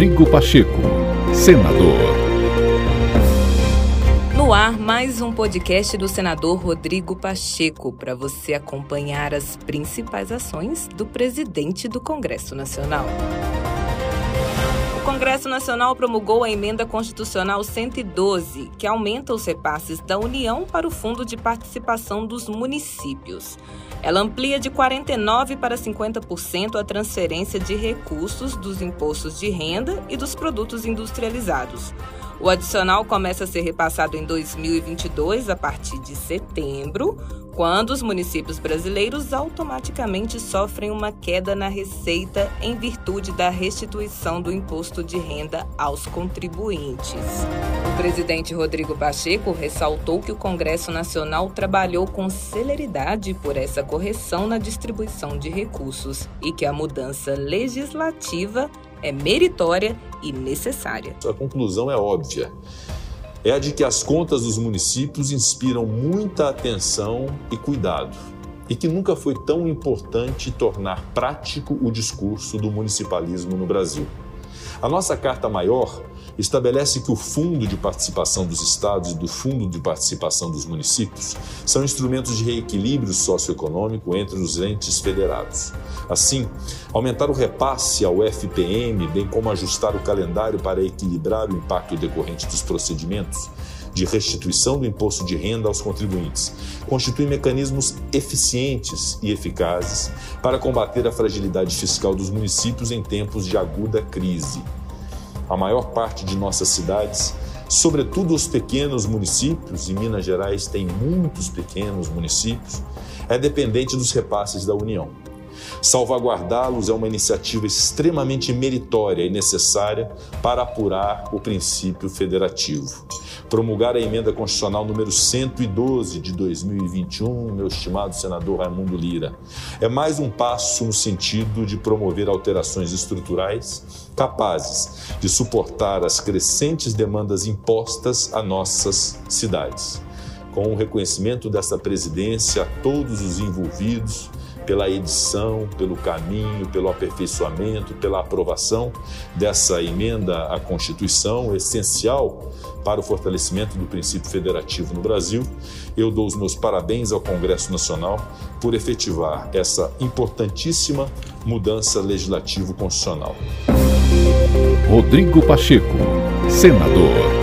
Rodrigo Pacheco, senador. No ar, mais um podcast do senador Rodrigo Pacheco, para você acompanhar as principais ações do presidente do Congresso Nacional. Congresso Nacional promulgou a emenda constitucional 112, que aumenta os repasses da União para o Fundo de Participação dos Municípios. Ela amplia de 49% para 50% a transferência de recursos dos impostos de renda e dos produtos industrializados. O adicional começa a ser repassado em 2022, a partir de setembro, quando os municípios brasileiros automaticamente sofrem uma queda na receita em virtude da restituição do imposto de renda aos contribuintes. O presidente Rodrigo Pacheco ressaltou que o Congresso Nacional trabalhou com celeridade por essa correção na distribuição de recursos e que a mudança legislativa é meritória e necessária. A conclusão é óbvia. É a de que as contas dos municípios inspiram muita atenção e cuidado, e que nunca foi tão importante tornar prático o discurso do municipalismo no Brasil. A nossa Carta Maior estabelece que o Fundo de Participação dos Estados e do Fundo de Participação dos Municípios são instrumentos de reequilíbrio socioeconômico entre os entes federados. Assim, aumentar o repasse ao FPM, bem como ajustar o calendário para equilibrar o impacto decorrente dos procedimentos de restituição do imposto de renda aos contribuintes, constitui mecanismos eficientes e eficazes para combater a fragilidade fiscal dos municípios em tempos de aguda crise. A maior parte de nossas cidades, sobretudo os pequenos municípios, e Minas Gerais tem muitos pequenos municípios, é dependente dos repasses da União. Salvaguardá-los é uma iniciativa extremamente meritória e necessária para apurar o princípio federativo. Promulgar a emenda constitucional número 112 de 2021, meu estimado senador Raimundo Lira, é mais um passo no sentido de promover alterações estruturais capazes de suportar as crescentes demandas impostas a nossas cidades. Com o reconhecimento desta presidência a todos os envolvidos, pela edição, pelo caminho, pelo aperfeiçoamento, pela aprovação dessa emenda à Constituição, essencial para o fortalecimento do princípio federativo no Brasil. Eu dou os meus parabéns ao Congresso Nacional por efetivar essa importantíssima mudança legislativo-constitucional. Rodrigo Pacheco, senador.